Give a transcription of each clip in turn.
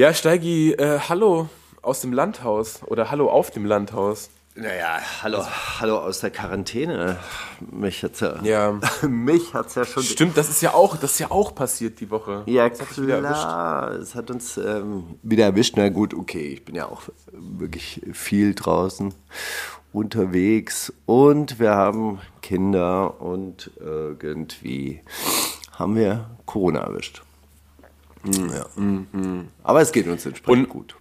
Ja, Steigi, äh, hallo aus dem Landhaus oder hallo auf dem Landhaus. Naja, hallo, hallo aus der Quarantäne. Mich hat's ja, Ja. mich hat's ja schon. Stimmt, das ist ja auch, das ist ja auch passiert die Woche. Ja, das hat klar. Es hat uns ähm, wieder erwischt. Na gut, okay, ich bin ja auch wirklich viel draußen unterwegs und wir haben Kinder und irgendwie haben wir Corona erwischt. Ja. Aber es geht uns entsprechend Und- gut.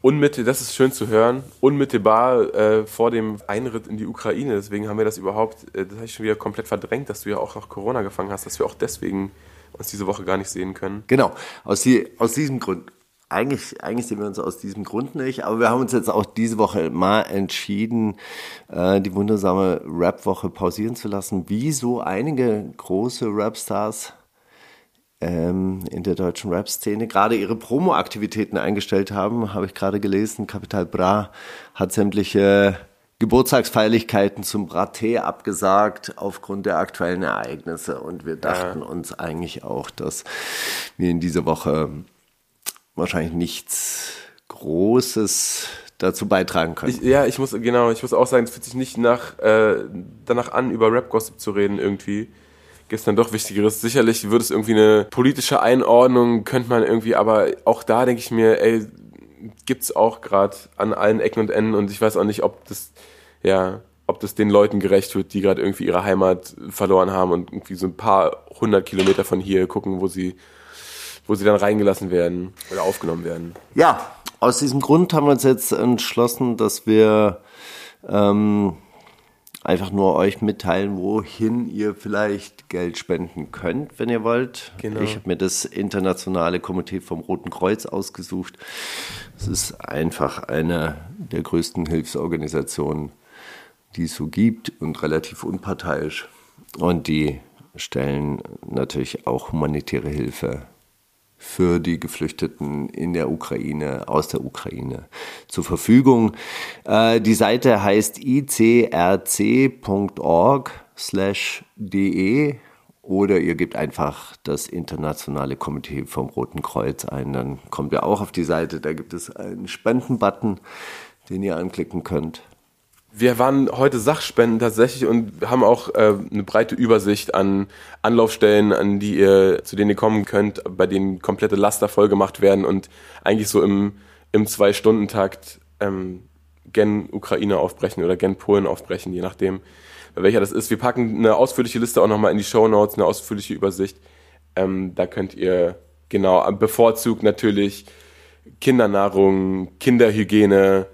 Unmittel, das ist schön zu hören, unmittelbar äh, vor dem Einritt in die Ukraine. Deswegen haben wir das überhaupt, äh, das habe ich schon wieder komplett verdrängt, dass du ja auch noch Corona gefangen hast, dass wir auch deswegen uns diese Woche gar nicht sehen können. Genau, aus, die, aus diesem Grund. Eigentlich, eigentlich sehen wir uns aus diesem Grund nicht, aber wir haben uns jetzt auch diese Woche mal entschieden, äh, die wundersame Rap-Woche pausieren zu lassen, wie so einige große Rap-Stars ähm, in der deutschen Rap-Szene gerade ihre Promo-Aktivitäten eingestellt haben, habe ich gerade gelesen. Capital Bra hat sämtliche Geburtstagsfeierlichkeiten zum Braté abgesagt aufgrund der aktuellen Ereignisse. Und wir dachten uns eigentlich auch, dass wir in dieser Woche wahrscheinlich nichts Großes dazu beitragen können. Ich, ja, ich muss, genau, ich muss auch sagen, es fühlt sich nicht nach, äh, danach an, über Rap-Gossip zu reden irgendwie. Dann doch Wichtigeres. Sicherlich würde es irgendwie eine politische Einordnung, könnte man irgendwie, aber auch da denke ich mir, ey, gibt's auch gerade an allen Ecken und Enden und ich weiß auch nicht, ob das, ja, ob das den Leuten gerecht wird, die gerade irgendwie ihre Heimat verloren haben und irgendwie so ein paar hundert Kilometer von hier gucken, wo sie, wo sie dann reingelassen werden oder aufgenommen werden. Ja, aus diesem Grund haben wir uns jetzt entschlossen, dass wir ähm, einfach nur euch mitteilen, wohin ihr vielleicht Geld spenden könnt, wenn ihr wollt. Genau. Ich habe mir das internationale Komitee vom Roten Kreuz ausgesucht. Es ist einfach eine der größten Hilfsorganisationen, die es so gibt und relativ unparteiisch. Und die stellen natürlich auch humanitäre Hilfe für die Geflüchteten in der Ukraine, aus der Ukraine zur Verfügung. Äh, die Seite heißt icrc.org slash de oder ihr gebt einfach das internationale Komitee vom Roten Kreuz ein, dann kommt ihr auch auf die Seite, da gibt es einen Spendenbutton, den ihr anklicken könnt. Wir waren heute Sachspenden tatsächlich und haben auch äh, eine breite Übersicht an Anlaufstellen, an die ihr, zu denen ihr kommen könnt, bei denen komplette Laster voll gemacht werden und eigentlich so im, im Zwei-Stunden-Takt ähm, gen Ukraine aufbrechen oder gen Polen aufbrechen, je nachdem, welcher das ist. Wir packen eine ausführliche Liste auch nochmal in die Show Notes, eine ausführliche Übersicht. Ähm, da könnt ihr genau bevorzugt natürlich Kindernahrung, Kinderhygiene,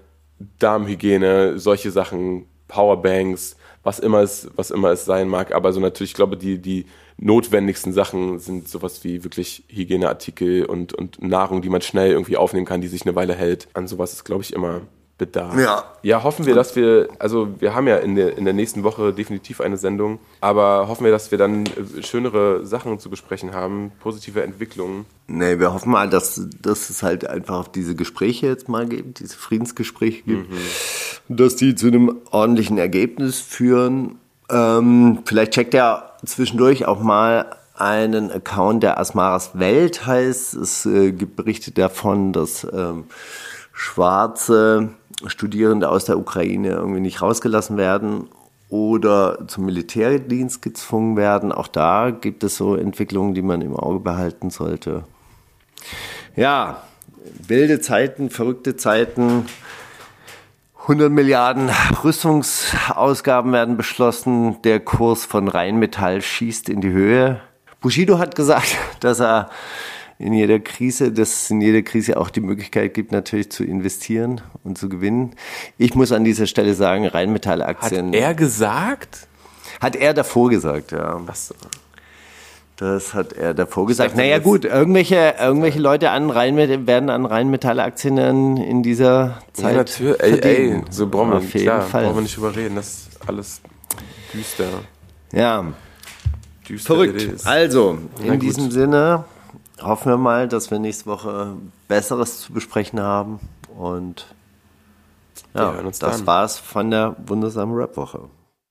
Darmhygiene, solche Sachen, Powerbanks, was immer es, was immer es sein mag. Aber so natürlich, ich glaube, die, die notwendigsten Sachen sind sowas wie wirklich Hygieneartikel und, und Nahrung, die man schnell irgendwie aufnehmen kann, die sich eine Weile hält. An sowas ist, glaube ich, immer Bedarf. Ja. Ja, hoffen wir, dass wir, also wir haben ja in der, in der nächsten Woche definitiv eine Sendung, aber hoffen wir, dass wir dann äh, schönere Sachen zu besprechen haben, positive Entwicklungen. Nee, wir hoffen mal, dass, dass es halt einfach diese Gespräche jetzt mal gibt, diese Friedensgespräche gibt, dass die zu einem ordentlichen Ergebnis führen. Ähm, vielleicht checkt er zwischendurch auch mal einen Account, der Asmaras Welt heißt. Es äh, gibt Berichte davon, dass ähm, schwarze Studierende aus der Ukraine irgendwie nicht rausgelassen werden oder zum Militärdienst gezwungen werden. Auch da gibt es so Entwicklungen, die man im Auge behalten sollte. Ja, wilde Zeiten, verrückte Zeiten. 100 Milliarden Rüstungsausgaben werden beschlossen. Der Kurs von Rheinmetall schießt in die Höhe. Bushido hat gesagt, dass er in jeder Krise, dass es in jeder Krise auch die Möglichkeit gibt, natürlich zu investieren und zu gewinnen. Ich muss an dieser Stelle sagen, Hat Rheinmetall-Aktien. er gesagt? Hat er davor gesagt, ja. Was? Das hat er davor gesagt. dachte, Naja gut, irgendwelche, irgendwelche Leute an Rheinmetall werden an Rheinmetall-Aktien in, dieser Zeit Ja, natürlich. Ey, ey, so brauchen wir, Auf jeden klar, Fall. brauchen wir nicht drüber reden. Das ist alles düster. Ja, düster verrückt. Also, in diesem Sinne hoffen wir mal, dass wir nächste Woche Besseres zu besprechen haben. Und ja, das dann. war's von der wundersamen Rap-Woche.